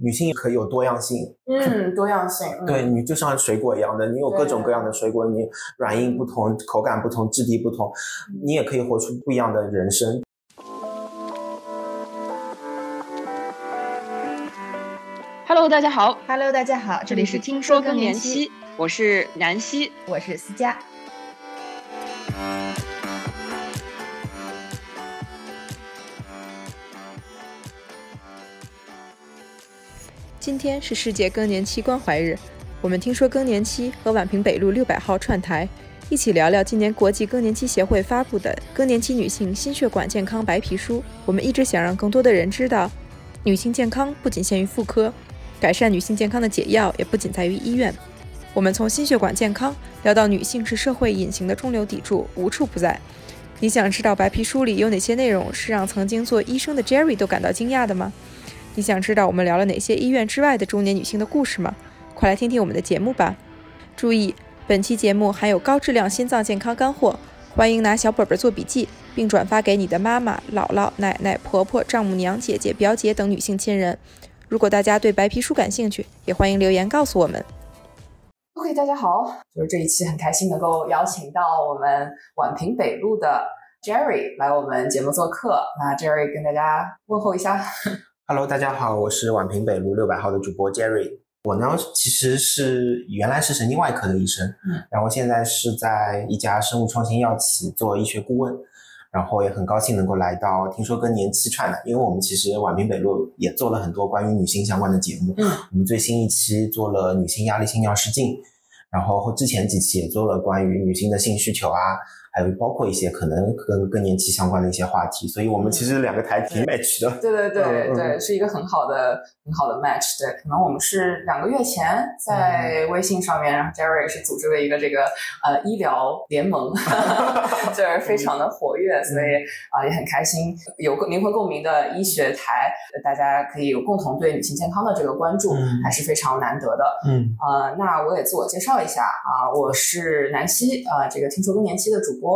女性也可以有多样性，嗯，多样性，嗯对你就像水果一样的，你有各种各样的水果，你软硬不同，口感不同，质地不同，你也可以活出不一样的人生。Hello，大家好，Hello，大家好，这里是听说更年期，我是南希。我是思佳。今天是世界更年期关怀日，我们听说更年期和宛平北路六百号串台，一起聊聊今年国际更年期协会发布的《更年期女性心血管健康白皮书》。我们一直想让更多的人知道，女性健康不仅限于妇科，改善女性健康的解药也不仅在于医院。我们从心血管健康聊到女性是社会隐形的中流砥柱，无处不在。你想知道白皮书里有哪些内容是让曾经做医生的 Jerry 都感到惊讶的吗？你想知道我们聊了哪些医院之外的中年女性的故事吗？快来听听我们的节目吧！注意，本期节目含有高质量心脏健康干货，欢迎拿小本本做笔记，并转发给你的妈妈、姥姥、奶奶、婆婆、丈母娘、姐姐、表姐等女性亲人。如果大家对白皮书感兴趣，也欢迎留言告诉我们。OK，大家好，就是这一期很开心能够邀请到我们宛平北路的 Jerry 来我们节目做客。那 Jerry 跟大家问候一下。Hello，大家好，我是宛平北路六百号的主播 Jerry。我呢，其实是原来是神经外科的医生，嗯，然后现在是在一家生物创新药企做医学顾问，然后也很高兴能够来到听说更年期串的，因为我们其实宛平北路也做了很多关于女性相关的节目，嗯，我们最新一期做了女性压力性尿失禁，然后之前几期也做了关于女性的性需求啊，还有包括一些可能跟更年期相关的一些话题，所以我们其实两个台挺 match 的。对对对对，是一个很好的很好的 match。对，可能我们是两个月前在微信上面，然后 Jerry 是组织了一个这个呃医疗联盟，就是非常的活跃，所以啊、也很开心，有个灵魂共鸣的医学台，呃大家可以有共同对女性健康的这个关注，嗯还是非常难得的。嗯呃，那我也自我介绍一下啊、我是南希啊、这个听说更年期的主播。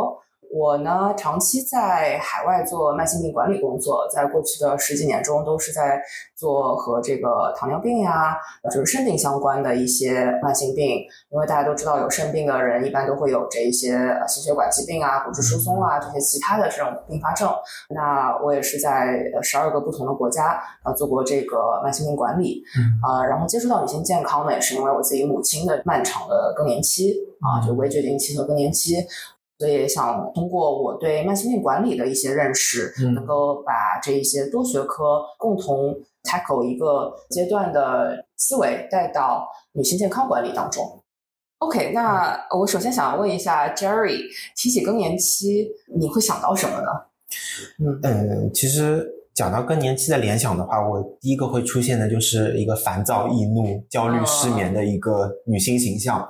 我呢，长期在海外做慢性病管理工作，在过去的十几年中，都是在做和这个糖尿病呀，就是肾病相关的一些慢性病。因为大家都知道，有肾病的人一般都会有这一些呃心血管疾病啊、骨质疏松啊这些其他的这种并发症。那我也是在十二个不同的国家呃做过这个慢性病管理，啊，然后接触到女性健康呢，也是因为我自己母亲的漫长的更年期啊，就微决定期和更年期，所以想通过我对慢性病管理的一些认识，嗯能够把这一些多学科共同 tackle 一个阶段的思维带到女性健康管理当中。OK，那我首先想问一下 Jerry，提起更年期，你会想到什么呢？嗯嗯，其实讲到更年期的联想的话，我第一个会出现的就是一个烦躁、易怒、焦虑、失眠的一个女性形象。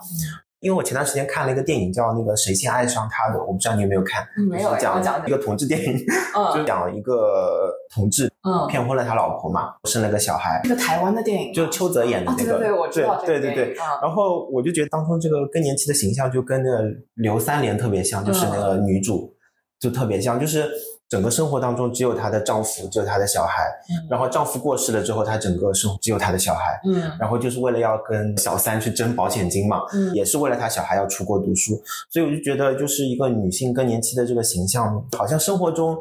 因为我前段时间看了一个电影，叫那个《谁先爱上他的》，我不知道你有没有看，嗯没有就是讲讲一个同志电影，就嗯讲一个同志嗯，骗婚了他老婆嘛，生了个小孩，这个台湾的电影就是邱泽演的啊，那个，对对对，我知道对对对然后我就觉得当初这个更年期的形象就跟那个刘三连特别像，就是那个女主就特别像，就是整个生活当中只有她的丈夫，只有她的小孩，嗯。然后丈夫过世了之后，她整个生活只有她的小孩，嗯。然后就是为了要跟小三去争保险金嘛，嗯。也是为了她小孩要出国读书，所以我就觉得就是一个女性更年期的这个形象，好像生活中。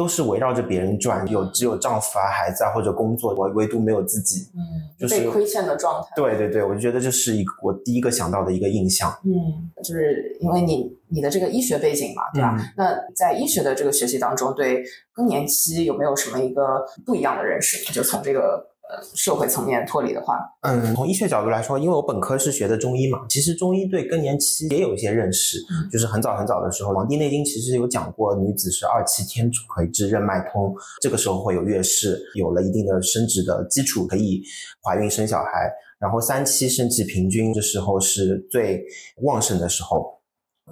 都是围绕着别人转，有只有丈夫啊、孩子啊或者工作，我唯独没有自己。嗯，就是被亏欠的状态。对对对，我就觉得这是一个我第一个想到的一个印象。嗯，就是因为你你的这个医学背景嘛，对吧？嗯那在医学的这个学习当中，对更年期有没有什么一个不一样的认识？就从这个呃社会层面脱离的话，嗯，从医学角度来说，因为我本科是学的中医嘛，其实中医对更年期也有一些认识。嗯就是很早很早的时候，《黄帝内经》其实有讲过，女子是二期天癸至任脉通，这个时候会有月事，有了一定的生殖的基础，可以怀孕生小孩。然后三七肾气平均，这时候是最旺盛的时候。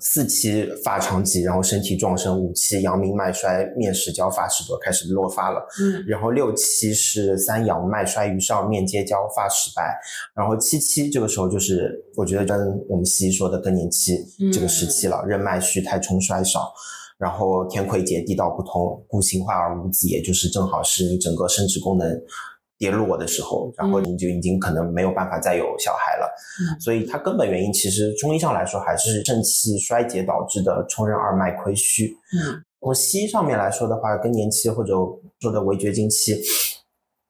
四期发长疾，然后身体壮盛；五期阳明脉衰，面始焦，发始多，开始落发了。嗯然后六期是三阳脉衰于上，面结焦，发始白。然后七期这个时候就是我觉得跟我们西医说的更年期嗯这个时期了，任脉虚，太冲衰少。然后天癸竭，地道不通，故形化而无子，也就是正好是你整个生殖功能跌落的时候，然后你就已经可能没有办法再有小孩了。嗯所以它根本原因其实中医上来说还是肾气衰竭导致的冲任二脉亏虚。嗯从西医上面来说的话，更年期或者说的围绝经期，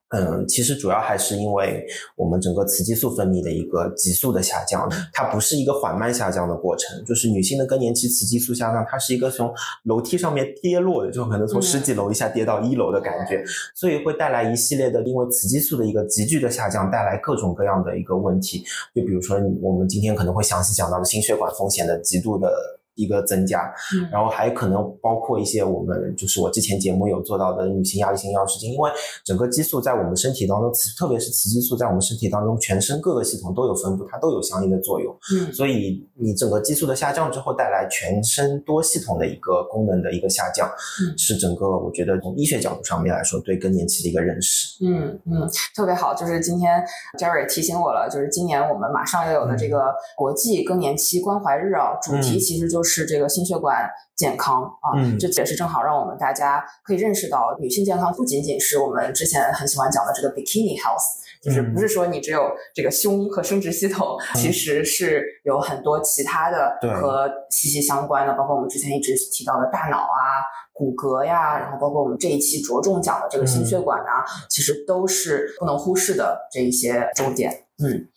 嗯，其实主要还是因为我们整个雌激素分泌的一个急速的下降，它不是一个缓慢下降的过程。就是女性的更年期雌激素下降，它是一个从楼梯上面跌落的，就可能从十几楼一下跌到一楼的感觉，所以会带来一系列的因为雌激素的一个急剧的下降，带来各种各样的一个问题。就比如说我们今天可能会详细讲到的心血管风险的极度的。一个增加，嗯然后还可能包括一些我们就是我之前节目有做到的女性压力性药失禁，因为整个激素在我们身体当中，雌特别是雌激素在我们身体当中，全身各个系统都有分布，它都有相应的作用。嗯所以你整个激素的下降之后，带来全身多系统的一个功能的一个下降，嗯是整个我觉得从医学角度上面来说，对更年期的一个认识。嗯嗯，特别好，就是今天 Jerry 提醒我了，就是今年我们马上要有的这个国际更年期关怀日啊，主题嗯其实就是这个心血管健康啊，嗯这也是正好让我们大家可以认识到，女性健康不仅仅是我们之前很喜欢讲的这个 bikini health。就是嗯不是说你只有这个胸和生殖系统，其实是有很多其他的对和息息相关的，包括我们之前一直提到的大脑啊、骨骼呀，然后包括我们这一期着重讲的这个心血管啊，其实都是不能忽视的这一些重点。嗯。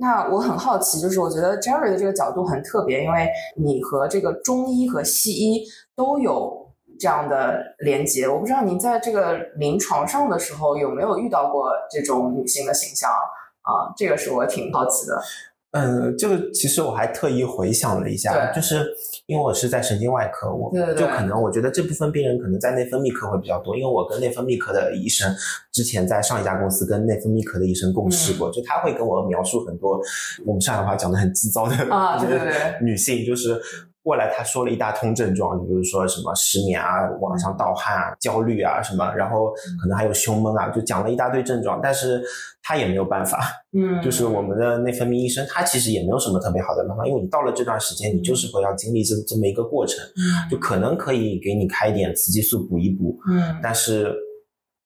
那我很好奇，就是我觉得 Jerry 的这个角度很特别，因为你和这个中医和西医都有这样的连接。我不知道您在这个临床上的时候有没有遇到过这种女性的形象啊？这个是我挺好奇的。嗯，这个其实我还特意回想了一下，就是因为我是在神经外科，我就可能我觉得这部分病人可能在内分泌科会比较多，因为我跟内分泌科的医生之前在上一家公司跟内分泌科的医生共事嗯过，就他会跟我描述很多我们上海话讲的很急躁的啊对对对 女性，就是。过来，他说了一大通症状，就比如说什么失眠啊、晚上盗汗啊、焦虑啊什么，然后可能还有胸闷啊，就讲了一大堆症状，但是他也没有办法，嗯，就是我们的内分泌医生，他其实也没有什么特别好的办法，因为你到了这段时间，你就是会要经历这这么一个过程，嗯。就可能可以给你开一点雌激素补一补，嗯。但是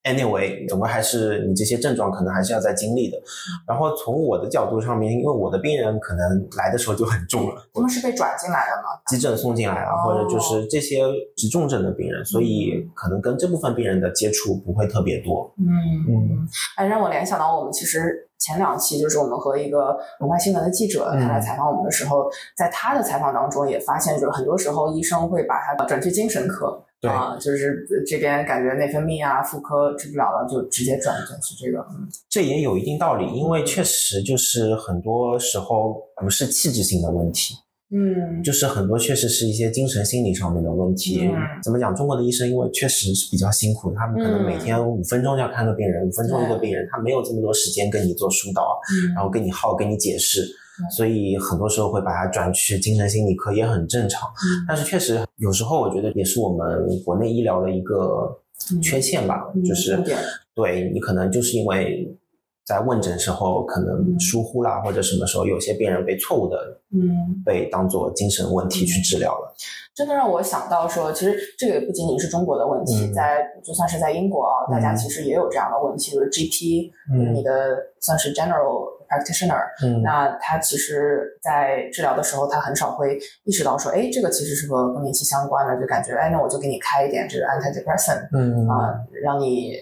anyway，总归还是你这些症状可能还是要再经历的。然后从我的角度上面，因为我的病人可能来的时候就很重了，他们是被转进来的吗？急诊送进来啊，哦或者就是这些急重症的病人，所以可能跟这部分病人的接触不会特别多。嗯嗯，哎，让我联想到我们其实前两期就是我们和一个文化新闻的记者嗯他来采访我们的时候，在他的采访当中也发现，就是很多时候医生会把他转去精神科。对啊，就是这边感觉内分泌啊、妇科治不了了，就直接转转去这个。嗯这也有一定道理，因为确实就是很多时候不是器质性的问题，嗯，就是很多确实是一些精神心理上面的问题。嗯怎么讲？中国的医生因为确实是比较辛苦，他们可能每天五分钟就要看个病人，五分钟一个病人，他没有这么多时间跟你做疏导，嗯然后跟你耗，跟你解释嗯，所以很多时候会把它转去精神心理科，也很正常。嗯但是确实有时候我觉得也是我们国内医疗的一个缺陷吧，嗯就是对你可能就是因为在问诊时候可能疏忽啦，或者什么时候有些病人被错误的嗯。被当做精神问题去治疗了。真的让我想到说，其实这个也不仅仅是中国的问题，嗯。在就算是在英国啊，大家嗯。其实也有这样的问题，就是 GP，、嗯。你的算是 general practitioner，、嗯。那他其实，在治疗的时候，他很少会意识到说，哎，这个其实是和更年期相关的，就感觉，哎，那我就给你开一点这个 antidepressant 嗯啊、让你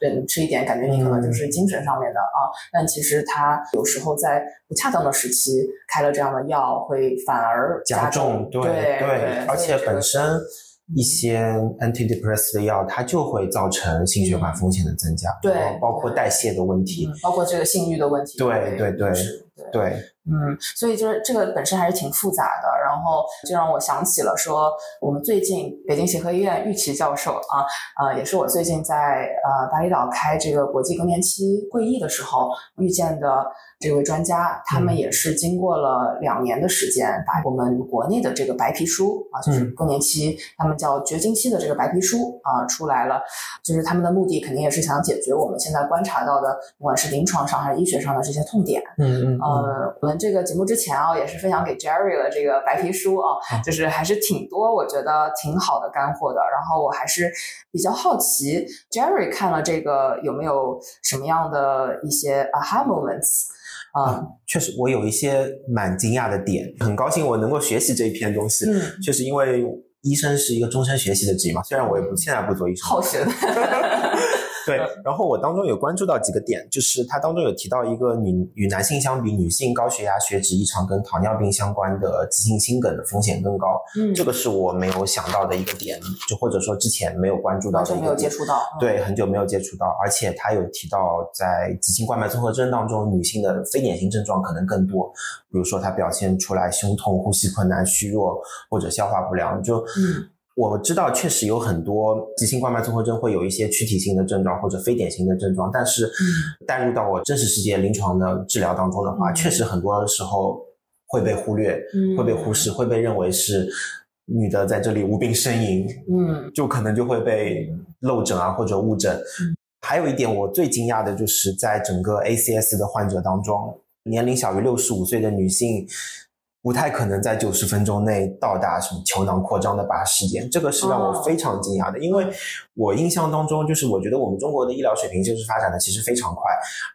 嗯吃一点，感觉你可能就是精神上面的啊，但其实他有时时候在不恰当的时期开了这样的药，会反而加重，重，对对，而且本身一些 antidepressant 的药，它就会造成心血管风险的增加，对包括代谢的问题嗯，，包括这个性欲的问题，对对对是对。对，嗯，所以就是这个本身还是挺复杂的，然后就让我想起了说，我们最近北京协和医院玉琦教授啊，呃，也是我最近在呃巴厘岛开这个国际更年期会议的时候遇见的这位专家，他们嗯。也是经过了两年的时间，把我们国内的这个白皮书啊，就是嗯。更年期，他们叫绝经期的这个白皮书啊出来了，就是他们的目的肯定也是想解决我们现在观察到的，不管是临床上还是医学上的这些痛点。嗯嗯呃，我们这个节目之前啊，也是分享给 Jerry 了这个白皮书啊，就是还是挺多，我觉得挺好的干货的。然后我还是比较好奇，Jerry 看了这个有没有什么样的一些 aha moments 啊？确实，我有一些蛮惊讶的点，很高兴我能够学习这一篇东西。嗯，确实因为医生是一个终身学习的职业嘛，虽然我也不现在不做医生，好学的。对，然后我当中有关注到几个点，就是它当中有提到一个女与男性相比，女性高血压、血脂异常跟糖尿病相关的急性心梗的风险更高。嗯，这个是我没有想到的一个点，就或者说之前没有关注到的，完全没有接触到。对，很久没有接触到，而且他有提到在急性冠脉综合征当中，女性的非典型症状可能更多，比如说她表现出来胸痛、呼吸困难、虚弱或者消化不良，就嗯。我知道，确实有很多急性冠脉综合征会有一些躯体性的症状或者非典型的症状，但是带入到我真实世界临床的治疗当中的话，确实很多时候会被忽略，会被忽视，会被认为是女的在这里无病呻吟，嗯，就可能就会被漏诊啊或者误诊。还有一点，我最惊讶的就是在整个 ACS 的患者当中，年龄小于六十五岁的女性。不太可能在九十分钟内到达什么球囊扩张的八时间，这个是让我非常惊讶的。因为我印象当中，就是我觉得我们中国的医疗水平就是发展的其实非常快。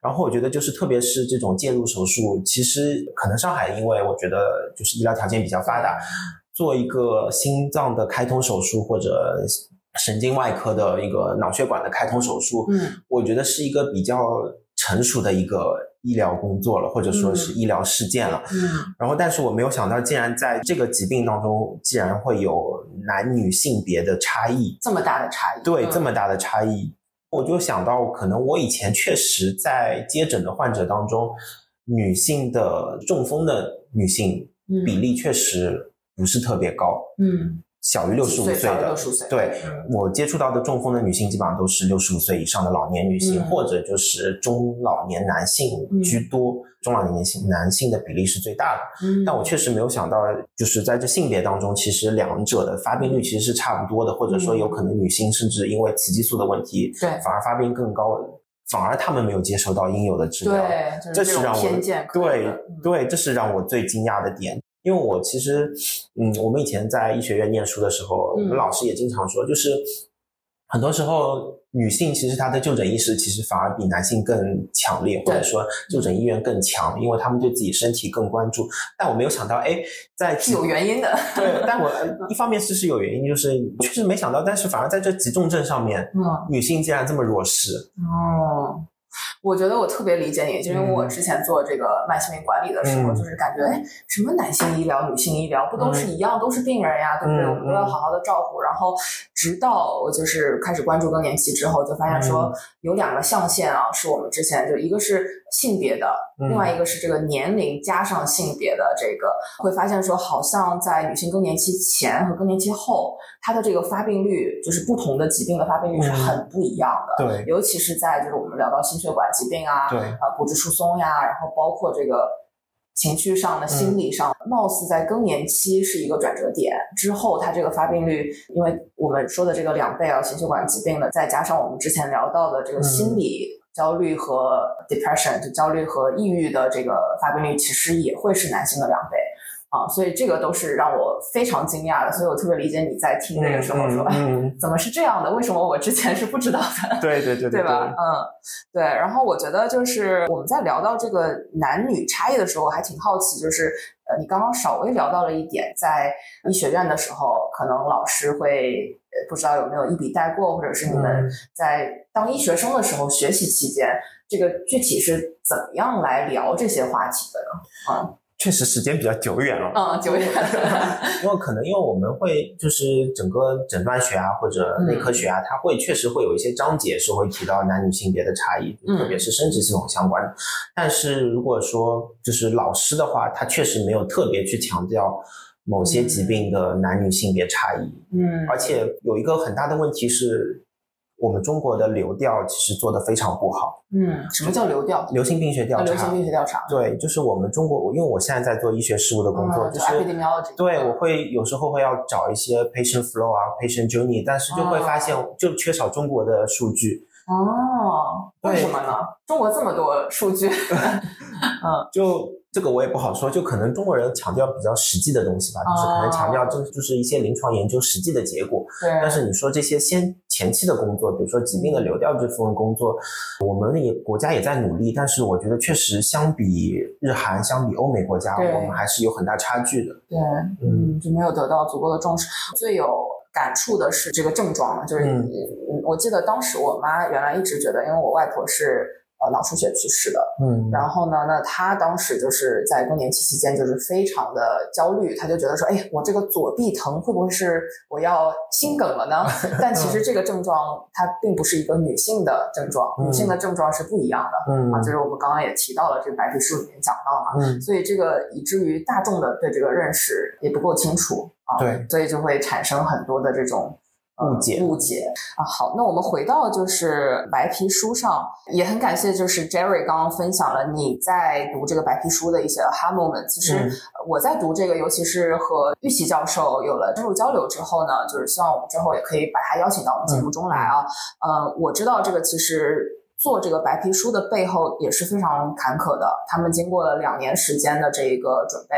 然后我觉得就是特别是这种介入手术，其实可能上海因为我觉得就是医疗条件比较发达，做一个心脏的开通手术或者神经外科的一个脑血管的开通手术，嗯，我觉得是一个比较成熟的一个。医疗工作了，或者说是医疗事件了。嗯，然后，但是我没有想到，竟然在这个疾病当中，竟然会有男女性别的差异，这么大的差异。对，这么大的差异，我就想到，可能我以前确实在接诊的患者当中，女性的中风的女性比例确实不是特别高。嗯。小于六十五岁的，对我接触到的中风的女性，基本上都是六十五岁以上的老年女性，或者就是中老年男性居多。中老年性男性的比例是最大的。但我确实没有想到，就是在这性别当中，其实两者的发病率其实是差不多的，或者说有可能女性甚至因为雌激素的问题，对，反而发病更高，反而他们没有接受到应有的治疗。对，这是让我对对，这是让我最惊讶的点。因为我其实，嗯，我们以前在医学院念书的时候，我们老师也经常说，就是很多时候女性其实她的就诊意识其实反而比男性更强烈，或者说就诊意愿更强，因为他们对自己身体更关注。但我没有想到，哎，在是有原因的。对，但我 一方面是是有原因，就是确实没想到，但是反而在这急重症上面，嗯，女性竟然这么弱势。哦。我觉得我特别理解你，就因为我之前做这个慢性病管理的时候，就是感觉，哎，什么男性医疗、女性医疗不都是一样，都是病人呀，对不对？我们都要好好的照顾。然后，直到我就是开始关注更年期之后，就发现说有两个象限啊，是我们之前就一个是性别的，另外一个是这个年龄加上性别的这个，会发现说好像在女性更年期前和更年期后，它的这个发病率，就是不同的疾病的发病率是很不一样的。对，尤其是在就是我们聊到心血管疾病啊，对，呃，骨质疏松呀，然后包括这个情绪上的、心理上，貌似在更年期是一个转折点。之后，它这个发病率，因为我们说的这个两倍啊，心血管疾病的，再加上我们之前聊到的这个心理焦虑和 depression，就焦虑和抑郁的这个发病率，其实也会是男性的两倍。啊，所以这个都是让我非常惊讶的，所以我特别理解你在听那个时候说，怎么是这样的？为什么我之前是不知道的？对对对，对吧？嗯，对。然后我觉得就是我们在聊到这个男女差异的时候，我还挺好奇，就是呃，你刚刚稍微聊到了一点，在医学院的时候，可能老师会不知道有没有一笔带过，或者是你们在当医学生的时候学习期间，这个具体是怎么样来聊这些话题的呢？啊。确实时间比较久远了，嗯，久远。因为可能因为我们会就是整个诊断学啊或者内科学啊，它会确实会有一些章节是会提到男女性别的差异，特别是生殖系统相关的。但是如果说就是老师的话，他确实没有特别去强调某些疾病的男女性别差异。嗯，而且有一个很大的问题是。我们中国的流调其实做的非常不好。嗯，什么叫流调？流行病学调查。流行病学调查。对，就是我们中国，因为我现在在做医学事务的工作，就是。对，我会有时候会要找一些 patient flow 啊，patient journey，但是就会发现就缺少中国的数据。哦，为什么呢？中国这么多数据。嗯，就。这个我也不好说，就可能中国人强调比较实际的东西吧，就是可能强调就就是一些临床研究实际的结果。对，但是你说这些先前期的工作，比如说疾病的流调这部分工作，我们也国家也在努力，但是我觉得确实相比日韩、相比欧美国家，我们还是有很大差距的。对，嗯，就没有得到足够的重视。最有感触的是这个症状嘛，就是、我记得当时我妈原来一直觉得，因为我外婆是呃脑出血去世的，嗯然后呢，那她当时就是在更年期期间就是非常的焦虑，她就觉得说，哎，我这个左臂疼会不会是我要心梗了呢？但其实这个症状它并不是一个女性的症状，嗯女性的症状是不一样的。嗯啊，就是我们刚刚也提到了，这个白皮书里面讲到嘛，嗯，所以这个以至于大众的对这个认识也不够清楚啊，对，所以就会产生很多的这种。呃误解误解啊，好，那我们回到就是白皮书上，也很感谢就是 Jerry 刚刚分享了你在读这个白皮书的一些 aha moment。其实我在读这个，尤其是和玉琪教授有了深入交流之后呢，就是希望我们之后也可以把他邀请到我们节目中来啊。呃，我知道这个其实做这个白皮书的背后也是非常坎坷的，他们经过了两年时间的这一个准备，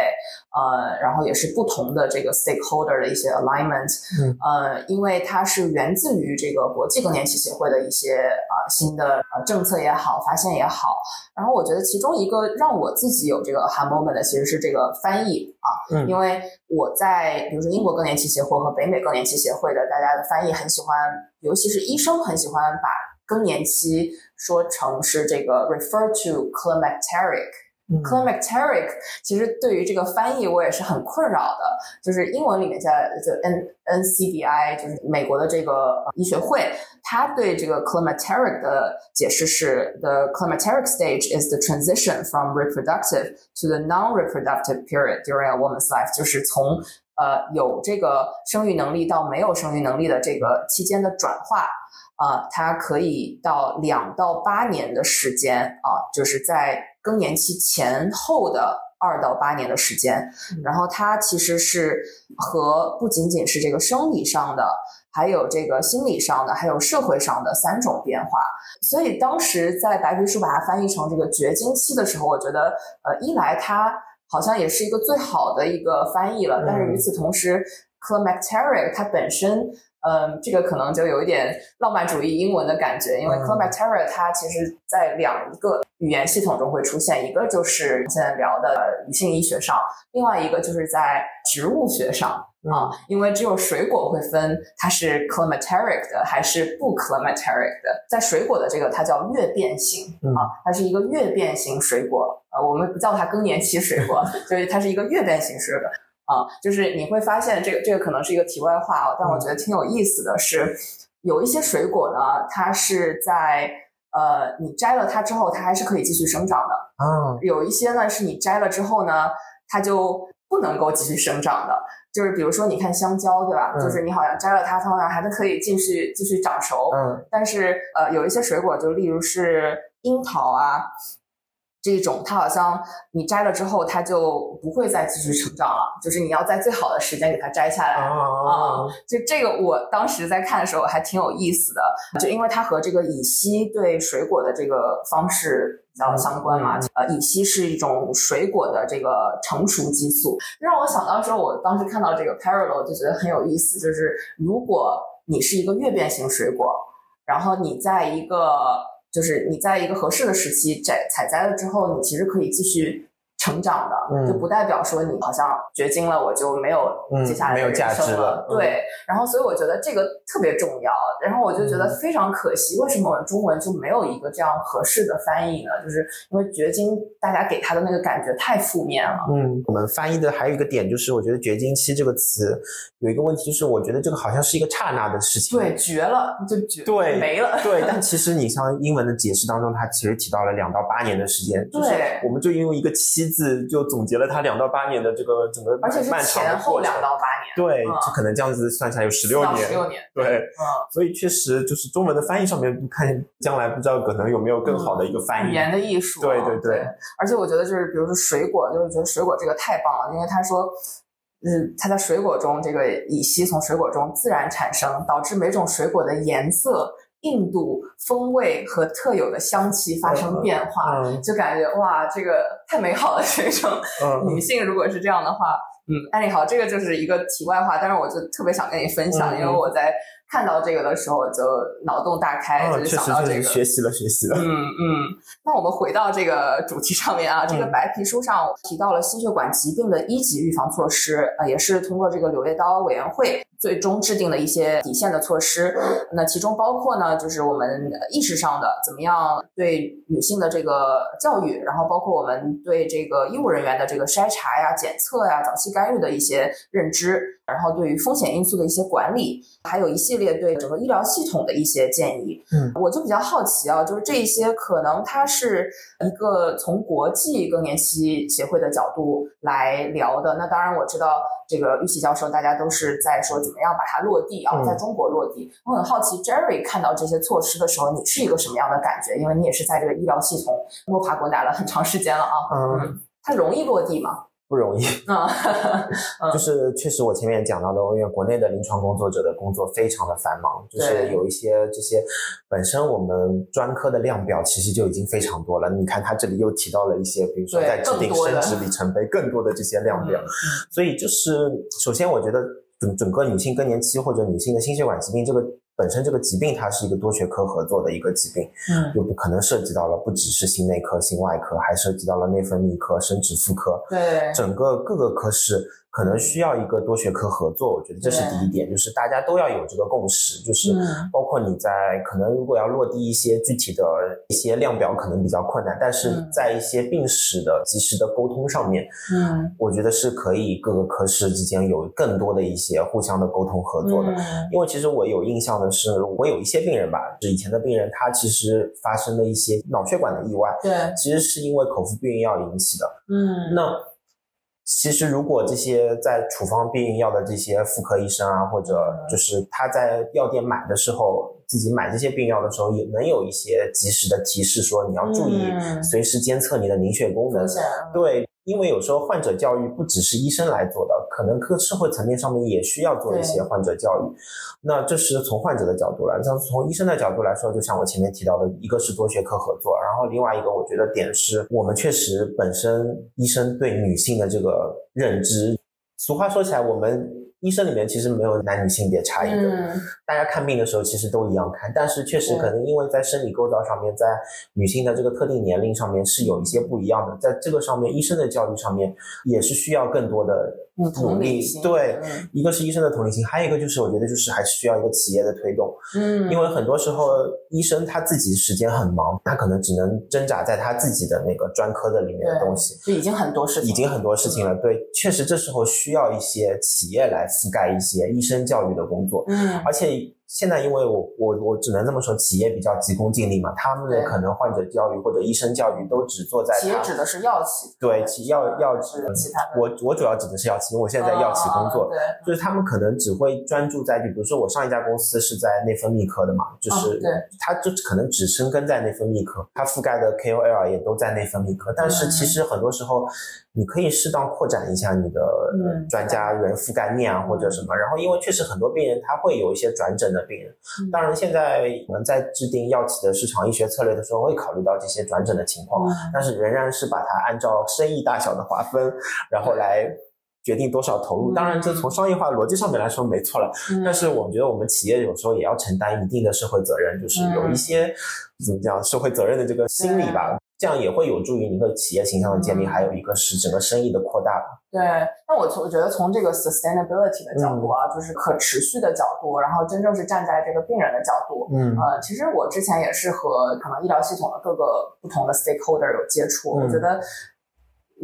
呃，然后也是不同的这个 stakeholder 的一些 alignment，嗯。呃，因为它是源自于这个国际更年期协会的一些呃新的呃政策也好，发现也好，然后我觉得其中一个让我自己有这个 hard moment 的其实是这个翻译啊，嗯。因为我在比如说英国更年期协会和北美更年期协会的大家的翻译很喜欢，尤其是医生很喜欢把更年期说成是这个 refer to climacteric。嗯 climacteric 其实对于这个翻译我也是很困扰的，就是英文里面叫就 N NCBI，就是美国的这个呃医学会，它对这个 climacteric 的解释是 the climacteric stage is the transition from reproductive to the non-reproductive period during a woman's life，就是从呃有这个生育能力到没有生育能力的这个期间的转化。 啊、它可以到两到八年的时间啊、就是在更年期前后的二到八年的时间。然后它其实是和不仅仅是这个生理上的，还有这个心理上的，还有社会上的三种变化。所以当时在白皮书把它翻译成这个绝经期的时候，我觉得呃，一来它好像也是一个最好的一个翻译了，但是与此同时，climacteric 它本身。嗯，这个可能就有一点浪漫主义英文的感觉，因为嗯 climacteric 它其实在两个语言系统中会出现，一个就是现在聊的呃女性医学上，另外一个就是在植物学上啊，因为只有水果会分它是 climacteric 的还是不 climacteric 的，在水果的这个它叫月变型嗯啊，它是一个月变型水果，呃，我们不叫它更年期水果，所以它是一个月变形水果。啊，就是你会发现这个这个可能是一个题外话啊，但我觉得挺有意思的是，有一些水果呢，它是在呃你摘了它之后，它还是可以继续生长的；嗯，有一些呢是你摘了之后呢，它就不能够继续生长的。就是比如说，你看香蕉，对吧？嗯就是你好像摘了它，它好像还是可以继续继续长熟。嗯但是呃，有一些水果，就例如是樱桃啊这种，它好像你摘了之后，它就不会再继续成长了，就是你要在最好的时间给它摘下来。啊啊，就这个，我当时在看的时候还挺有意思的，就因为它和这个乙烯对水果的这个方式比较相关嘛。呃，乙烯是一种水果的这个成熟激素，让我想到说，我当时看到这个 parallel 就觉得很有意思，就是如果你是一个月变型水果，然后你在一个就是你在一个合适的时期摘采摘了之后，你其实可以继续成长的，嗯就不代表说你好像绝经了，我就没有嗯接下来的没有价值了嗯对，然后所以我觉得这个特别重要，然后我就觉得非常可惜，为什么我们中文就没有一个这样合适的翻译呢？就是因为绝经大家给他的那个感觉太负面了。嗯，我们翻译的还有一个点就是，我觉得“绝经期”这个词有一个问题，就是我觉得这个好像是一个刹那的事情。对，绝了就绝对没了。对，但其实你像英文的解释当中，它其实提到了两到八年的时间，就是我们就因为一个“期”字就总结了他两到八年的这个整个而且是漫长的前后过程两到八年，对，嗯就可能这样子算下来有十六年，十六年，对，嗯，所以确实就是中文的翻译上面，看将来不知道可能有没有更好的一个翻译。语言的艺术啊，对对对而且我觉得就是，比如说水果，就是觉得水果这个太棒了，因为他说，嗯，它在水果中这个乙烯从水果中自然产生，导致每种水果的颜色印度风味和特有的香气发生变化，嗯就感觉哇，这个太美好了。这种嗯女性如果是这样的话，嗯，anyhow，这个就是一个题外话，但是我就特别想跟你分享，嗯因为我在看到这个的时候就脑洞大开，嗯，就是想到这个。学习了学习了。嗯嗯，那我们回到这个主题上面啊，这个嗯白皮书上提到了心血管疾病的一级预防措施，呃，也是通过这个柳叶刀委员会最终制定的一些底线的措施。那其中包括呢，就是我们呃意识上的怎么样对女性的这个教育，然后包括我们对这个医务人员的这个筛查呀、检测呀、早期干预的一些认知，然后对于风险因素的一些管理，还有一系列对整个医疗系统的一些建议。嗯，我就比较好奇啊，就是这一些可能它是一个从国际更年期协会的角度来聊的。那当然我知道这个玉玺教授，大家都是在说怎么样把它落地啊，嗯在中国落地。我很好奇，Jerry 看到这些措施的时候，你是一个什么样的感觉？因为你也是在这个医疗系统摸爬滚打了很长时间了啊。嗯，它容易落地吗？不容易。啊，嗯就是确实我前面也讲到的，因为国内的临床工作者的工作非常的繁忙，就是有一些这些本身我们专科的量表其实就已经非常多了。你看他这里又提到了一些，比如说在制定生殖里程碑更多的这些量表，嗯所以就是首先我觉得整整个女性更年期或者女性的心血管疾病这个。本身这个疾病它是一个多学科合作的一个疾病，嗯，就不可能涉及到了不只是心内科、心外科，还涉及到了内分泌科、生殖妇科，对，整个各个科室可能需要一个多学科合作，我觉得这是第一点，就是大家都要有这个共识，就是嗯包括你在可能如果要落地一些具体的一些量表，可能比较困难，但是嗯在一些病史的及时的沟通上面，嗯我觉得是可以各个科室之间有更多的一些互相的沟通合作的。嗯因为其实我有印象的是，我有一些病人吧，是以前的病人，他其实发生了一些脑血管的意外，对，其实是因为口服避孕药引起的。嗯那其实，如果这些在处方避孕药的这些妇科医生啊，或者就是他在药店买的时候，自己买这些避孕药的时候，也能有一些及时的提示，说你要注意嗯。随时监测你的凝血功能对，因为有时候患者教育不只是医生来做的，可能各社会层面上面也需要做一些患者教育。那这是从患者的角度来，像从医生的角度来说，就像我前面提到的，一个是多学科合作，然后另外一个我觉得点是我们确实本身医生对女性的这个认知，俗话说起来，我们医生里面其实没有男女性别差异的，嗯大家看病的时候其实都一样看，但是确实可能因为在生理构造上面，在女性的这个特定年龄上面是有一些不一样的，在这个上面，医生的教育上面也是需要更多的嗯努力。对，嗯一个是医生的同理心，还有一个就是我觉得就是还是需要一个企业的推动，嗯，因为很多时候医生他自己时间很忙，他可能只能挣扎在他自己的那个专科的里面的东西。就已经很多事情，已经很多事情了，对，确实这时候需要一些企业来覆盖一些医生教育的工作，嗯。而且现在因为我我我只能这么说，企业比较急功近利嘛，他们的可能患者教育或者医生教育都只做在他企业指的是药企，对企药药企其他的，我我主要指的是药企，因为我现在在药企工作，就是他们可能只会专注在，比如说我上一家公司是在内分泌科的嘛，就是啊对他就可能只深耕在内分泌科，他覆盖的 KOL 也都在内分泌科，但是嗯。其实很多时候你可以适当扩展一下你的嗯专家人覆盖面啊或者什么，然后因为确实很多病人他会有一些转诊的病人，嗯。当然现在我们在制定药企的市场医学策略的时候会考虑到这些转诊的情况，嗯。但是仍然是把它按照生意大小的划分，然后来决定多少投入。嗯当然，这从商业化逻辑上面来说没错了，嗯。但是我觉得我们企业有时候也要承担一定的社会责任，就是有一些怎么讲社会责任的这个心理吧，这样也会有助于一个企业形象的建立，嗯还有一个是整个生意的扩大吧。对，那我从我觉得从这个 sustainability 的角度啊，就是可持续的角度，然后真正是站在这个病人的角度，嗯呃，其实我之前也是和可能医疗系统的各个不同的 stakeholder 有接触。嗯我觉得，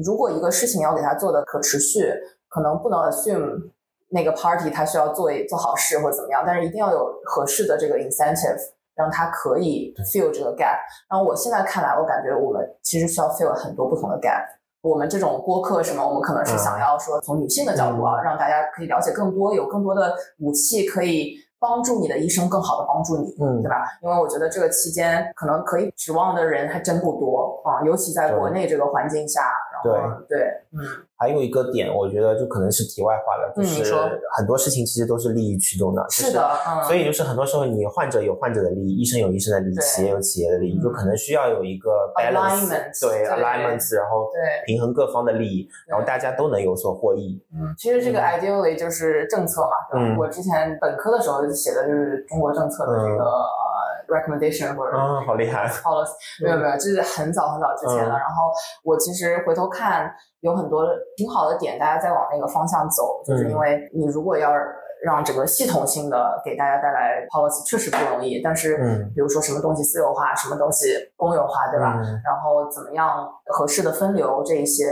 如果一个事情要给他做的可持续，可能不能 assume 那个 party 他需要做做好事或者怎么样，但是一定要有合适的这个 incentive，让它可以 fill 这个 gap。然后我现在看来，我感觉我们其实需要 fill 很多不同的 gap。我们这种播客什么，我们可能是想要说从女性的角度啊，让大家可以了解更多，有更多的武器可以帮助你的医生更好的帮助你。嗯对吧？因为我觉得这个期间可能可以指望的人还真不多啊，尤其在国内这个环境下，然对。对，嗯，还有一个点，我觉得就可能是题外话了，就是很多事情其实都是利益驱动的。就是的，嗯，所以就是很多时候，你患者有患者的利益，医生有医生的利益，企业有企业的利益，嗯。就可能需要有一个 balance，Alignment，对对。alignment，然后对。平衡各方的利益，然后大家都能有所获益。嗯，其实这个 ideally 就是政策嘛，嗯。我之前本科的时候写的就是中国政策的这个、呃 recommendation 或者嗯，好厉害。policy，没有没有，这是很早很早之前了。嗯然后我其实回头看，有很多挺好的点，大家在往那个方向走，就是嗯因为你如果要让整个系统性的给大家带来 policy，确实不容易。但是，嗯比如说什么东西私有化，什么东西公有化，对吧？嗯然后怎么样合适的分流这一些，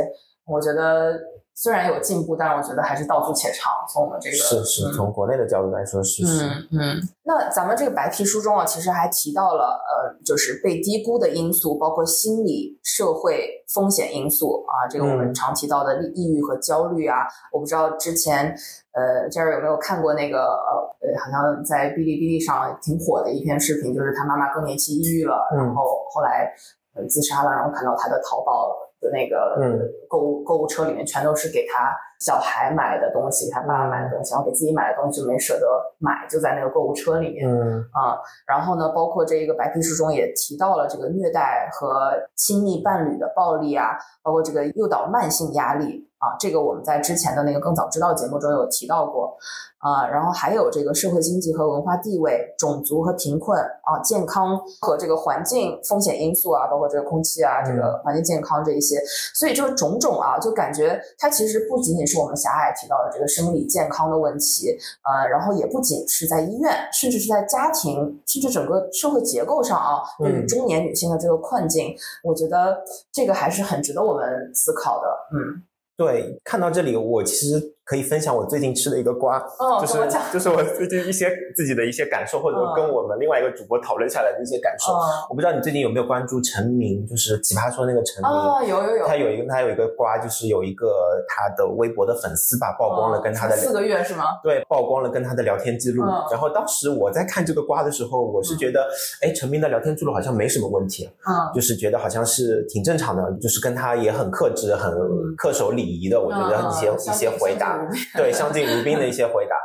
我觉得虽然有进步，但是我觉得还是道阻且长。从我们这个是是，嗯从国内的角度来说是是。嗯嗯，那咱们这个白皮书中啊，其实还提到了呃，就是被低估的因素，包括心理、社会风险因素啊，这个我们嗯常提到的抑郁和焦虑啊。我不知道之前呃 Jerry 有没有看过那个呃呃，好像在哔哩哔哩上挺火的一篇视频，就是他妈妈更年期抑郁了，嗯然后后来呃自杀了，然后看到他的淘宝的那个嗯。购物购物车里面全都是给他小孩买的东西，他爸爸买的东西，然后给自己买的东西就没舍得买，就在那个购物车里面。嗯。啊，然后呢，包括这个白皮书中也提到了这个虐待和亲密伴侣的暴力啊，包括这个诱导慢性压力啊，这个我们在之前的那个更早知道节目中有提到过。啊，然后还有这个社会经济和文化地位、种族和贫困啊、健康和这个环境风险因素啊，包括这个空气啊、这个环境健康这一些，所以就是种种啊，就感觉它其实不仅仅是我们狭隘提到的这个生理健康的问题，呃，然后也不仅是在医院，甚至是在家庭，甚至整个社会结构上啊，对于嗯中年女性的这个困境，我觉得这个还是很值得我们思考的。嗯，对，看到这里，我其实可以分享我最近吃的一个瓜，哦，就是？就是我最近一些自己的一些感受，或者嗯跟我们另外一个主播讨论下来的一些感受。嗯，我不知道你最近有没有关注陈明，就是奇葩说那个陈明。哦，有有有，他有一个，他有一个瓜，就是有一个他的微博的粉丝吧，曝光了跟他的哦四个月是吗？对，曝光了跟他的聊天记录。嗯然后当时我在看这个瓜的时候，我是觉得，哎，陈明的聊天记录好像没什么问题，嗯就是觉得好像是挺正常的，就是跟他也很克制、很嗯恪守礼仪的。我觉得一些、嗯一些回答，，对，相敬如宾的一些回答。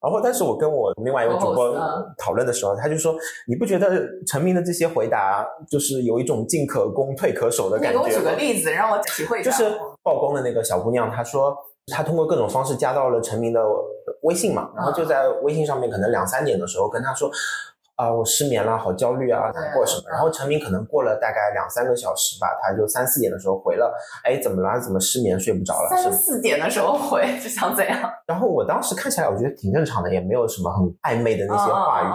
然后，但是我跟我另外一个主播讨论的时候，他就说，你不觉得陈明的这些回答就是有一种进可攻退可守的你给我举感觉吗？个例子，让我体会一下。就是曝光的那个小姑娘，她说她通过各种方式加到了陈明的微信嘛，然后就在微信上面可能两三点的时候跟他说。啊，我失眠了，好焦虑啊，难过什么？然后陈明可能过了大概两三个小时吧，他就三四点的时候回了，哎，怎么了？怎么失眠睡不着了？三四点的时候回，就想怎样？然后我当时看起来，我觉得挺正常的，也没有什么很暧昧的那些话语。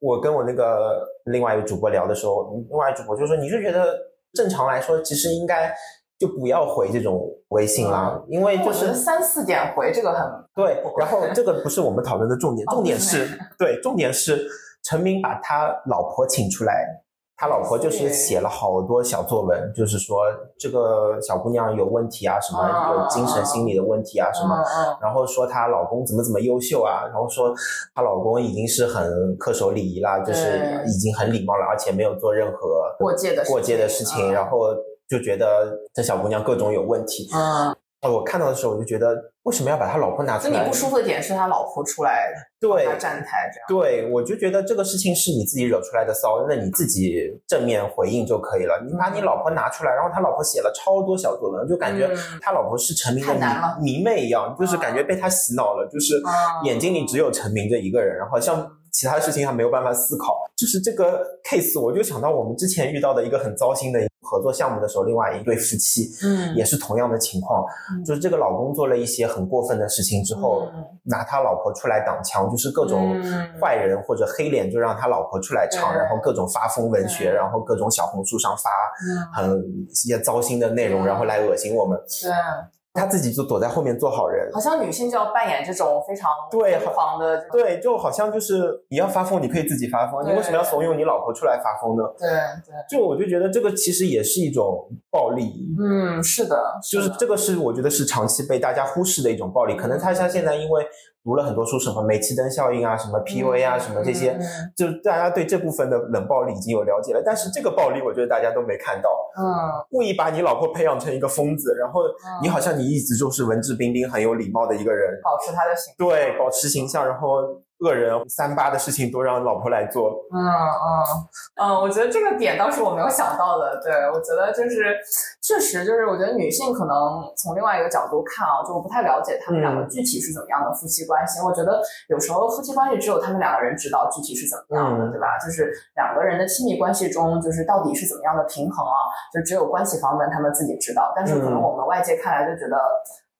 我跟我那个另外一个主播聊的时候，另外一个主播就说，你就觉得正常来说，其实应该就不要回这种微信啦，因为就是三四点回这个很对。然后这个不是我们讨论的重点，哦重点是 对，重点是陈明把他老婆请出来。他老婆就是写了好多小作文，就是说这个小姑娘有问题啊，什么嗯有精神心理的问题啊，什么然后说她老公怎么怎么优秀啊，然后说她老公已经是很恪守礼仪啦，就是已经很礼貌了，而且没有做任何过界的事情。过界的事情，嗯然后就觉得这小姑娘各种有问题。嗯，呃我看到的时候我就觉得，为什么要把他老婆拿出来？所以你不舒服的点是他老婆出来对他站台这样。对，我就觉得这个事情是你自己惹出来的骚，那你自己正面回应就可以了。你把你老婆拿出来，然后他老婆写了超多小作文，就感觉嗯他老婆是陈明的太难了迷迷妹一样，就是感觉被他洗脑了，就是嗯眼睛里只有陈明这一个人，然后像其他事情他没有办法思考。就是这个 case，我就想到我们之前遇到的一个很糟心的合作项目的时候，另外一对夫妻嗯。也是同样的情况，嗯。就是这个老公做了一些很过分的事情之后，嗯。拿他老婆出来挡枪，就是各种嗯。坏人或者黑脸就让他老婆出来唱，对。然后各种发疯文学，对。然后各种小红书上发嗯，很一些糟心的内容，嗯。然后来恶心我们。对，他自己就躲在后面做好人。好像女性就要扮演这种非常对疯狂的对，就好像就是你要发疯，你可以自己发疯，你为什么要怂恿你老婆出来发疯呢？对对，就我就觉得这个其实也是一种暴力，嗯，是的，的就是这个是我觉得是长期被大家忽视的一种暴力。可能他像现在因为读了很多书，什么煤气灯效应啊，什么 PUA 啊，什么这些，就大家对这部分的冷暴力已经有了解了。但是这个暴力，我觉得大家都没看到。嗯，故意把你老婆培养成一个疯子，然后你好像你一直就是文质彬彬、很有礼貌的一个人，保持他的形对，保持形象，然后。恶人三八的事情都让老婆来做，嗯嗯嗯，我觉得这个点倒是我没有想到的。对我觉得就是确实就是我觉得女性可能从另外一个角度看啊，就我不太了解他们两个具体是怎么样的夫妻关系。我觉得有时候夫妻关系只有他们两个人知道具体是怎么样的，对吧？就是两个人的亲密关系中，就是到底是怎么样的平衡啊？就只有关系方面他们自己知道，但是可能我们外界看来就觉得。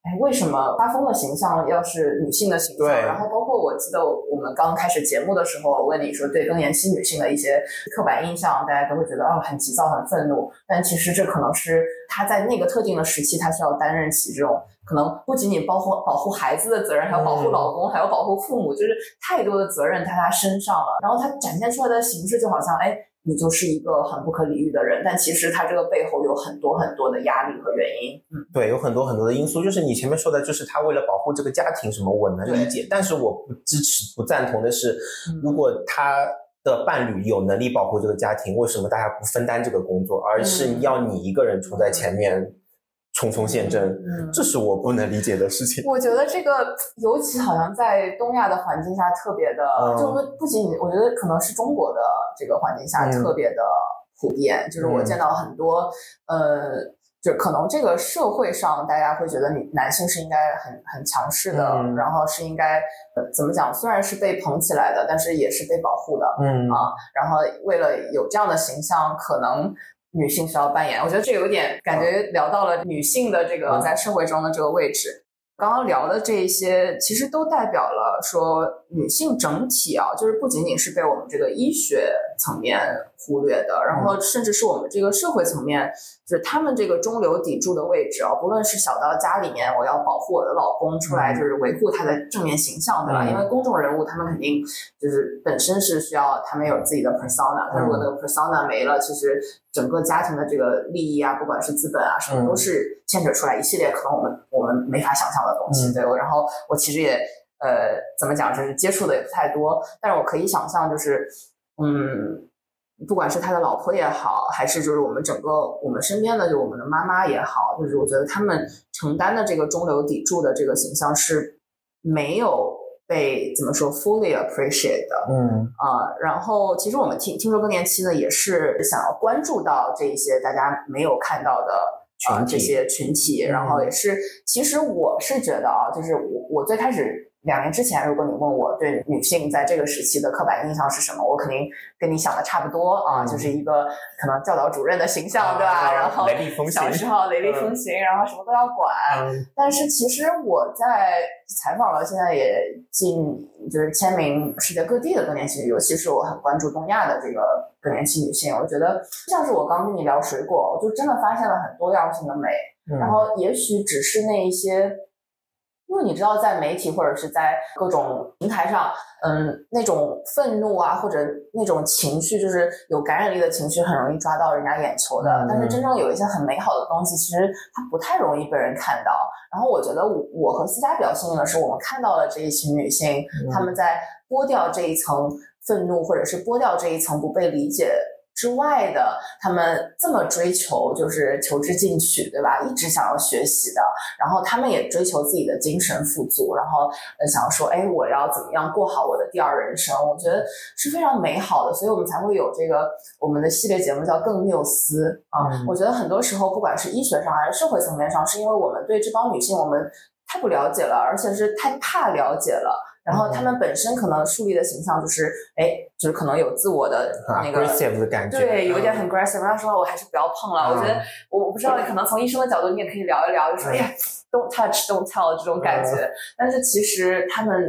哎，为什么发疯的形象要是女性的形象？然后包括我记得我们刚开始节目的时候，我问你说对更年期女性的一些刻板印象，大家都会觉得哦很急躁、很愤怒。但其实这可能是她在那个特定的时期，她需要担任起这种可能不仅仅包括保护孩子的责任，还要保护老公，还要保护父母，就是太多的责任在她身上了。然后她展现出来的形式就好像哎。你就是一个很不可理喻的人，但其实他这个背后有很多很多的压力和原因。嗯，对，有很多很多的因素。就是你前面说的，就是他为了保护这个家庭什么，我能理解。但是我不支持、不赞同的是，如果他的伴侣有能力保护这个家庭，为什么大家不分担这个工作，而是要你一个人冲在前面？冲锋陷阵，这是我不能理解的事情。我觉得这个尤其好像在东亚的环境下特别的，就不不仅仅我觉得可能是中国的这个环境下特别的普遍。就是我见到很多，呃，就可能这个社会上大家会觉得你男性是应该很很强势的，然后是应该怎么讲？虽然是被捧起来的，但是也是被保护的，嗯啊。然后为了有这样的形象，可能。女性需要扮演，我觉得这有点感觉聊到了女性的这个在社会中的这个位置。刚刚聊的这一些，其实都代表了说女性整体啊，就是不仅仅是被我们这个医学层面忽略的，然后甚至是我们这个社会层面。就是他们这个中流砥柱的位置啊，不论是小到家里面，我要保护我的老公出来，就是维护他的正面形象，对吧？因为公众人物他们肯定就是本身是需要他们有自己的 persona，他如果那个 persona 没了，其实整个家庭的这个利益啊，不管是资本啊什么，都是牵扯出来一系列可能我们我们没法想象的东西。对，然后我其实也呃怎么讲，就是接触的也不太多，但是我可以想象，就是嗯。不管是他的老婆也好，还是就是我们整个我们身边的就我们的妈妈也好，就是我觉得他们承担的这个中流砥柱的这个形象是没有被怎么说 fully appreciate 的，嗯啊，然后其实我们听听说更年期呢，也是想要关注到这一些大家没有看到的啊这些群体，然后也是其实我是觉得啊，就是我我最开始。两年之前，如果你问我对女性在这个时期的刻板印象是什么，我肯定跟你想的差不多啊，就是一个可能教导主任的形象，对吧？然后小时候雷厉风行，然后什么都要管。但是其实我在采访了，现在也近就是签名世界各地的更年期，尤其是我很关注东亚的这个更年期女性，我觉得像是我刚跟你聊水果，我就真的发现了很多样性的美。然后也许只是那一些。因为你知道，在媒体或者是在各种平台上，嗯，那种愤怒啊，或者那种情绪，就是有感染力的情绪，很容易抓到人家眼球的。但是真正有一些很美好的东西，其实它不太容易被人看到。然后我觉得，我我和思佳比较幸运的是，我们看到了这一群女性，她们在剥掉这一层愤怒，或者是剥掉这一层不被理解。之外的，他们这么追求，就是求知进取，对吧？一直想要学习的，然后他们也追求自己的精神富足，然后呃，想要说，哎，我要怎么样过好我的第二人生？我觉得是非常美好的，所以我们才会有这个我们的系列节目叫《更缪斯》啊。我觉得很多时候，不管是医学上还是社会层面上，是因为我们对这帮女性我们太不了解了，而且是太怕了解了。然后她们本身可能树立的形象就是，哎，就是可能有自我的那个的感觉，对，有点很 aggressive。然后说，我还是不要碰了。我觉得，我我不知道，可能从医生的角度，你也可以聊一聊，就说，哎呀，don't touch，don't tell 这种感觉。但是其实他们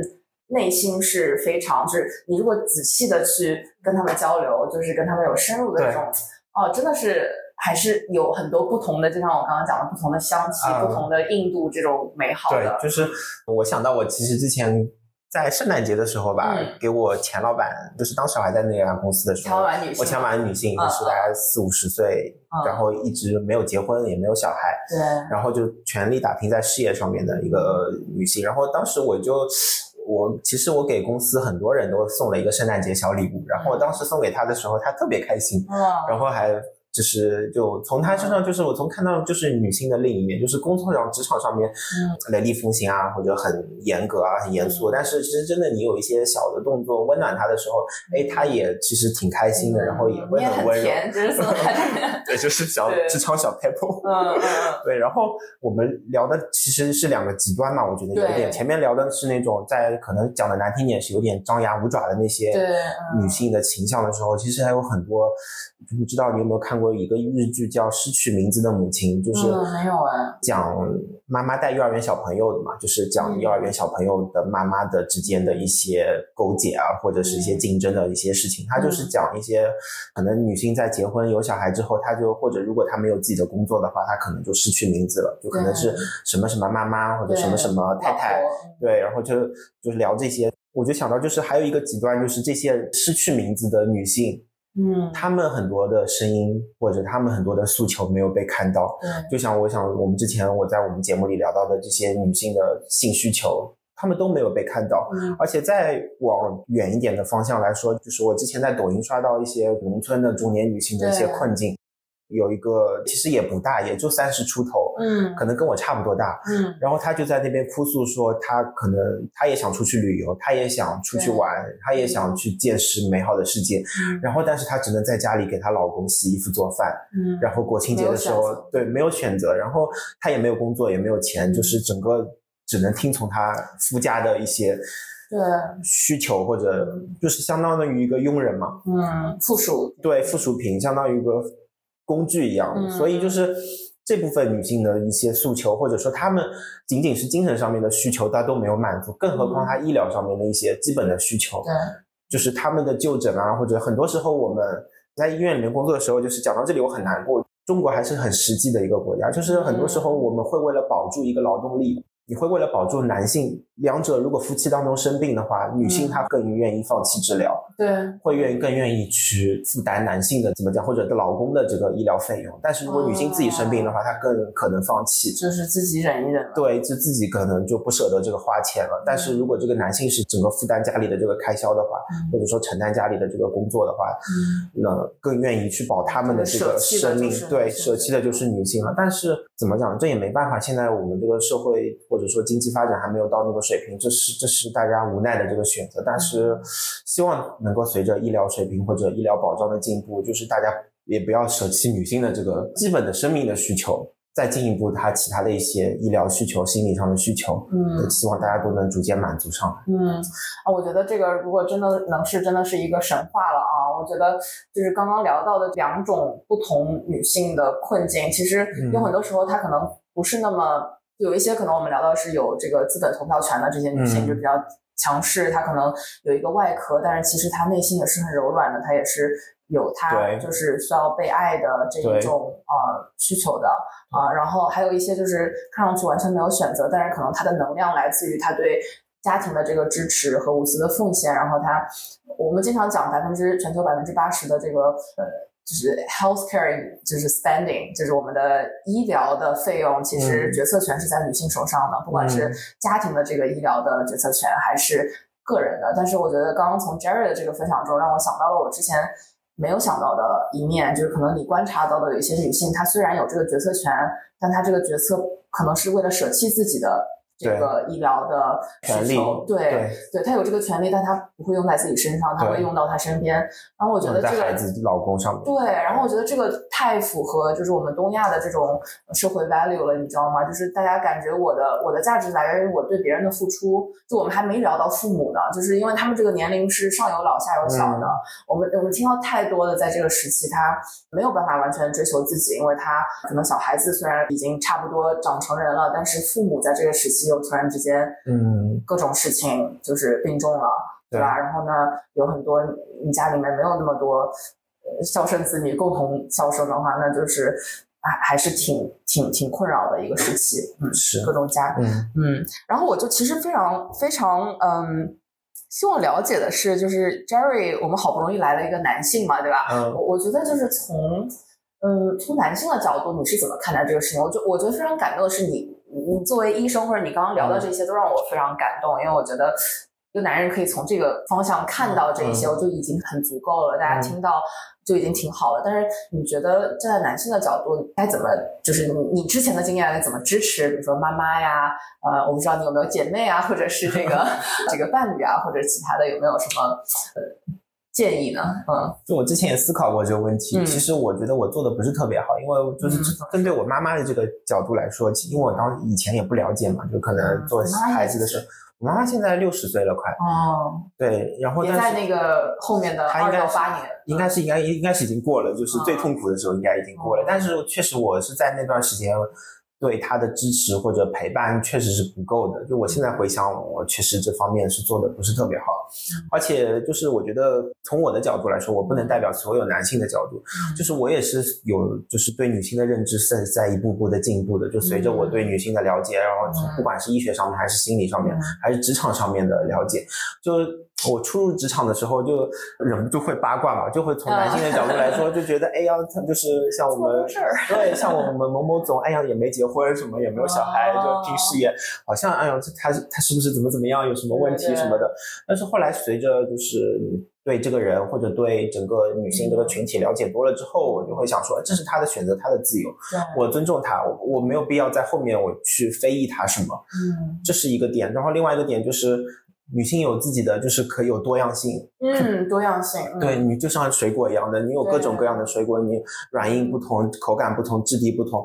内心是非常，就是你如果仔细的去跟他们交流，就是跟他们有深入的这种，哦，真的是还是有很多不同的，就像我刚刚讲的，不同的香气，不同的印度，这种美好的。对，就是我想到我其实之前。在圣诞节的时候吧，给我前老板，就是当时我还在那家公司的时候，我前老板女性也是大概四五十岁，然后一直没有结婚，也没有小孩，对，然后就全力打拼在事业上面的一个女性。然后当时我就我其实我给公司很多人都送了一个圣诞节小礼物，然后我当时送给他的时候，他特别开心，嗯，然后还就是就从她身上，就是我从看到就是女性的另一面，就是工作上职场上面嗯雷厉风行啊，或者很严格啊、很严肃，但是其实真的你有一些小的动作温暖她的时候，哎，她也其实挺开心的，然后也会很温柔。对，就是小职场小 people。嗯。对，然后我们聊的其实是两个极端嘛，我觉得有点。前面聊的是那种在可能讲的难听点是有点张牙舞爪的那些女性的形象的时候，其实还有很多。不知道你有没有看过一个日剧叫《失去名字的母亲》，就是嗯没有哎讲妈妈带幼儿园小朋友的嘛，就是讲嗯幼儿园小朋友的妈妈的之间的一些勾结啊，或者是一些嗯竞争的一些事情。它就是讲一些可能女性在结婚有小孩之后，她就或者如果她没有自己的工作的话，她可能就失去名字了，就可能是什么什么妈妈或者什么什么太太，对，然后就就是聊这些。我就想到，就是还有一个极端，就是这些失去名字的女性，嗯，他们很多的声音或者他们很多的诉求没有被看到。对，就像我想我们之前我在我们节目里聊到的这些女性的性需求，他们都没有被看到。嗯而且再往远一点的方向来说，就是我之前在抖音刷到一些农村的中年女性的一些困境，有一个其实也不大，也就三十出头，嗯。可能跟我差不多大。嗯。然后她就在那边哭诉说，她可能她也想出去旅游，她也想出去玩，她也想去见识美好的世界。嗯。然后，但是她只能在家里给她老公洗衣服做饭，嗯，然后国庆节的时候对，没有选择，然后她也没有工作，也没有钱，就是整个只能听从她夫家的一些对，需求，或者就是相当于一个佣人嘛，嗯，附属，对，附属品，相当于一个工具一样。嗯所以就是这部分女性的一些诉求，或者说她们仅仅是精神上面的需求，她都没有满足，更何况她医疗上面的一些基本的需求。对，就是他们的就诊啊，或者很多时候我们在医院里面工作的时候，就是讲到这里我很难过。中国还是很实际的一个国家，就是很多时候我们会为了保住一个劳动力，你会为了保住男性，两者如果夫妻当中生病的话，女性嗯她更愿意放弃治疗，对，会愿意更愿意去负担男性的怎么讲，或者老公的这个医疗费用。但是如果女性自己生病的话，她更可能放弃。就是自己忍一忍。对，就自己可能就不舍得这个花钱了。但是如果这个男性是整个负担家里的这个开销的话，嗯或者说承担家里的这个工作的话，嗯那更愿意去保他们的这个生命，对，舍弃的就是女性了。但是怎么讲，这也没办法。现在我们这个社会或者说经济发展还没有到那个水平，这是这是大家无奈的这个选择。但是嗯希望能够随着医疗水平或者医疗保障的进步，就是大家也不要舍弃女性的这个基本的生命的需求。再进一步，她其他的一些医疗需求、心理上的需求，嗯希望大家都能逐渐满足上来。嗯，啊，我觉得这个如果真的能是真的是一个神话了啊！我觉得就是刚刚聊到的两种不同女性的困境，其实有很多时候她可能不是那么有一些可能我们聊到是有这个资本投票权的这些女性嗯。就比较强势，她可能有一个外壳，但是其实她内心也是很柔软的，她也是有她就是需要被爱的这一种呃需求的啊、然后还有一些就是看上去完全没有选择，但是可能她的能量来自于她对家庭的这个支持和无私的奉献，然后她我们经常讲百分之全球百分之八十的这个呃。就是 healthcare，就是 spending，就是我们的医疗的费用，其实嗯决策权是在女性手上的，不管是嗯家庭的这个医疗的决策权，还是个人的。但是我觉得刚刚从 Jerry 的这个分享中，让我想到了我之前没有想到的一面，就是可能你观察到的有一些女性，她虽然有这个决策权，但她这个决策可能是为了舍弃自己的这个医疗的权利需求，对对，对，她有这个权利，但他不会用在自己身上，他会用到他身边。然后我觉得在这个孩子、老公上面。对，然后我觉得这个太符合就是我们东亚的这种社会 value 了，你知道吗？就是大家感觉我的我的价值来源于我对别人的付出。就我们还没聊到父母呢，就是因为他们这个年龄是上有老下有小的。嗯我们我们听到太多的在这个时期，他没有办法完全追求自己，因为他可能小孩子虽然已经差不多长成人了，但是父母在这个时期又突然之间嗯，各种事情就是病重了，对吧？然后呢，有很多你家里面没有那么多呃孝顺子女共同孝顺的话，那就是还还是挺挺挺困扰的一个时期，嗯，是各种家，嗯嗯，然后我就其实非常非常嗯。希望了解的是，就是 Jerry，我们好不容易来了一个男性嘛，对吧？嗯我我觉得就是从，嗯，从男性的角度，你是怎么看待这个事情？我就我觉得非常感动的是你，你作为医生或者你刚刚聊的这些，都让我非常感动，因为我觉得一个男人可以从这个方向看到这一些，嗯我就已经很足够了。大家听到就已经挺好了。但是你觉得站在男性的角度，该怎么就是你你之前的经验该怎么支持？比如说妈妈呀，呃，我不知道你有没有姐妹啊，或者是这个 这个伴侣啊，或者其他的有没有什么呃建议呢？嗯。就我之前也思考过这个问题，嗯。其实我觉得我做的不是特别好，因为就是针对我妈妈的这个角度来说，因为我当以前也不了解嘛，就可能做孩子的时候，我妈妈现在六十岁了快，哦，对，然后在那个后面的二她应该是到八年，应该是应该应该是已经过了，就是最痛苦的时候应该已经过了，哦。但是确实我是在那段时间。对他的支持或者陪伴确实是不够的。就我现在回想，我确实这方面是做的不是特别好，而且就是我觉得从我的角度来说，我不能代表所有男性的角度，就是我也是有就是对女性的认知是在一步步的进步的。就随着我对女性的了解，然后从不管是医学上面还是心理上面嗯还是职场上面的了解，就我初入职场的时候就忍不住会八卦嘛，就会从男性的角度来说，就觉得哎呀，他就是像我们对像我们某某总，哎呀也没结婚什么也没有小孩，哦就拼事业，好像哎呀这他他是不是怎么怎么样，有什么问题什么的。但是后来随着就是对这个人或者对整个女性这个群体了解多了之后，我就会想说，这是他的选择，他的自由，我尊重他，我我没有必要在后面我去非议他什么，嗯这是一个点。然后另外一个点就是。女性有自己的，就是可以有多样性，嗯，多样性，嗯。对你就像水果一样的，你有各种各样的水果，你软硬不同，口感不同，质地不同，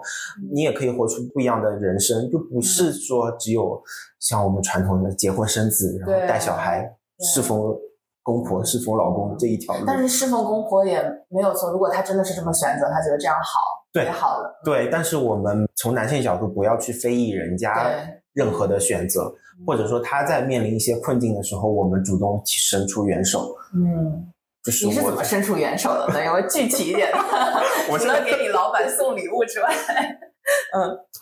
你也可以活出不一样的人生，就不是说只有像我们传统的结婚生子，然后带小孩，侍奉公婆、侍奉老公这一条路。但是侍奉公婆也没有错，如果他真的是这么选择，他觉得这样好，对也好了，对，但是我们从男性角度不要去非议人家任何的选择，或者说他在面临一些困境的时候，我们主动伸出援手。嗯，就是我你是怎么伸出援手的呢？有 没有具体一点的？我除了给你老板送礼物之外，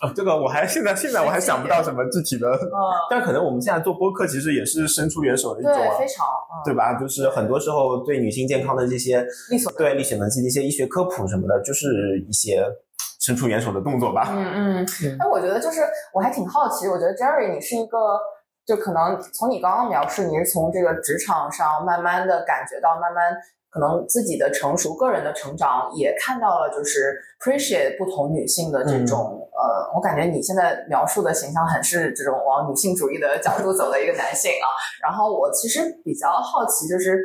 哦这个我还现在现在我还想不到什么具体的，嗯，但可能我们现在做播客其实也是伸出援手的一种对，啊非。常，嗯，对吧？就是很多时候对女性健康的这些力所对力所能及的一些医学科普什么的，就是一些伸出援手的动作吧。嗯嗯 嗯，但我觉得就是我还挺好奇，我觉得 Jerry 你是一个，就可能从你刚刚描述，你是从这个职场上慢慢的感觉到，慢慢可能自己的成熟、个人的成长，也看到了就是 appreciate 不同女性的这种、呃，我感觉你现在描述的形象很是这种往女性主义的角度走的一个男性啊。然后我其实比较好奇，就是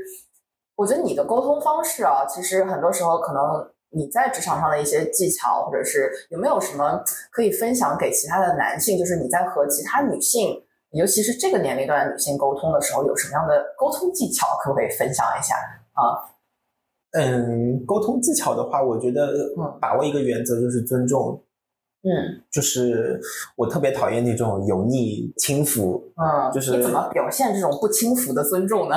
我觉得你的沟通方式啊，其实很多时候可能你在职场上的一些技巧，或者是有没有什么可以分享给其他的男性，就是你在和其他女性，尤其是这个年龄段的女性沟通的时候，有什么样的沟通技巧，可不可以分享一下啊？嗯，沟通技巧的话，我觉得嗯把握一个原则就是尊重。嗯就是我特别讨厌那种油腻轻浮，嗯，就是你怎么表现这种不轻浮的尊重呢？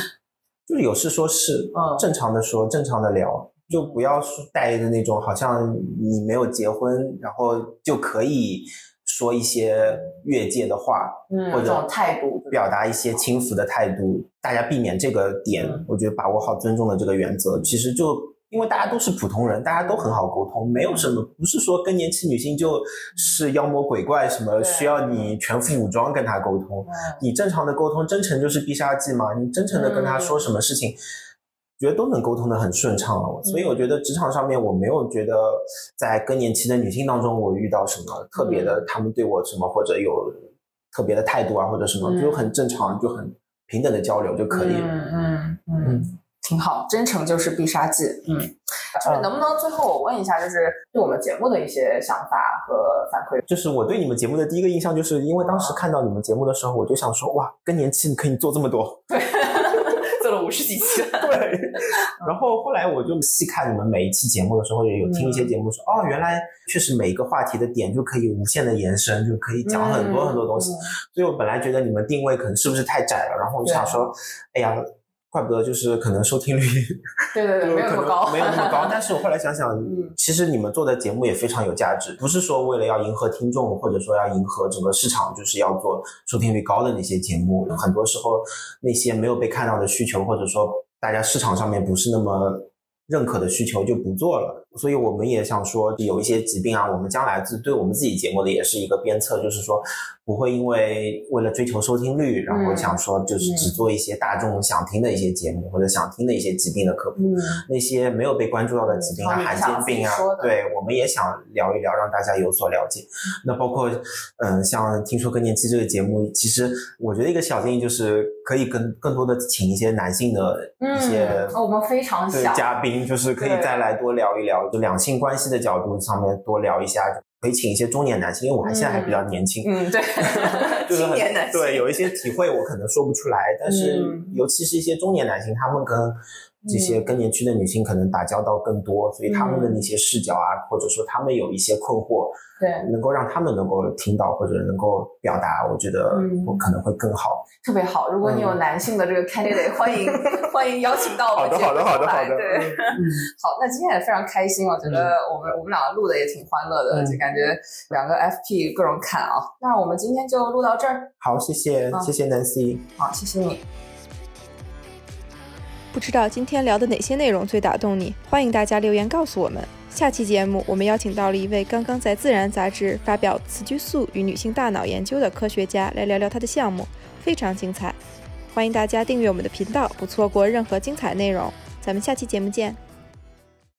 就是有事说事，嗯正常的说，正常的聊，就不要说带着那种好像你没有结婚，然后就可以说一些越界的话，嗯，或者态度，表达一些轻浮的态度，大家避免这个点嗯，我觉得把握好尊重的这个原则，其实就因为大家都是普通人，大家都很好沟通，没有什么，不是说更年期女性就是妖魔鬼怪什么需要你全副武装跟她沟通，嗯。你正常的沟通，真诚就是必杀技嘛，你真诚的跟她说什么事情。觉得都能沟通的很顺畅了，所以我觉得职场上面我没有觉得在更年期的女性当中我遇到什么特别的，她们对我什么或者有特别的态度啊或者什么，嗯就很正常，就很平等的交流就可以了。嗯嗯嗯嗯，挺好，真诚就是必杀技。嗯，就是能不能最后我问一下，就是对我们节目的一些想法和反馈？就是我对你们节目的第一个印象，就是因为当时看到你们节目的时候，我就想说，哇，更年期你可以做这么多，做 了五十几期了。对。然后后来我就细看你们每一期节目的时候，也有听一些节目说，哦，原来确实每一个话题的点就可以无限的延伸，就可以讲很多很多东西。所以我本来觉得你们定位可能是不是太窄了，然后我就想说，哎呀，怪不得就是可能收听率对对对，没有那么高，没有那么高。但是我后来想想，嗯其实你们做的节目也非常有价值，不是说为了要迎合听众，或者说要迎合整个市场，就是要做收听率高的那些节目。很多时候那些没有被看到的需求，或者说大家市场上面不是那么认可的需求就不做了。所以我们也想说，有一些疾病啊，我们将来自对我们自己节目的也是一个鞭策，就是说不会因为为了追求收听率，然后想说就是只做一些大众想听的一些节目，或者想听的一些疾病的科普。嗯，那些没有被关注到的疾病啊，嗯罕见病啊对，我们也想聊一聊，让大家有所了解。那包括，嗯，像听说更年期这个节目，其实我觉得一个小建议就是可以跟更多的请一些男性的一些、嗯，我们非常想。嘉宾，就是可以再来多聊一聊，就两性关系的角度上面多聊一下，可以请一些中年男性，因为我还现在还比较年轻，嗯，对，就是 很年男性对有一些体会我可能说不出来，但是嗯。尤其是一些中年男性，他们跟这些更年期的女性可能打交道更多，所以他们的那些视角啊，或者说他们有一些困惑，对，能够让他们能够听到或者能够表达，我觉得嗯我可能会更好。特别好。如果你有男性的这个 candidate，欢迎欢迎邀请到我们好的好的好的好的对，嗯好，那今天也非常开心，我觉得我们我们两个录的也挺欢乐的，嗯就感觉两个 FP 各种看啊。那我们今天就录到这儿，好，谢谢嗯谢谢 Nancy。好，谢谢你。不知道今天聊的哪些内容最打动你？欢迎大家留言告诉我们。下期节目我们邀请到了一位刚刚在《自然》杂志发表雌激素与女性大脑研究的科学家，来聊聊他的项目，非常精彩。欢迎大家订阅我们的频道，不错过任何精彩内容。咱们下期节目见。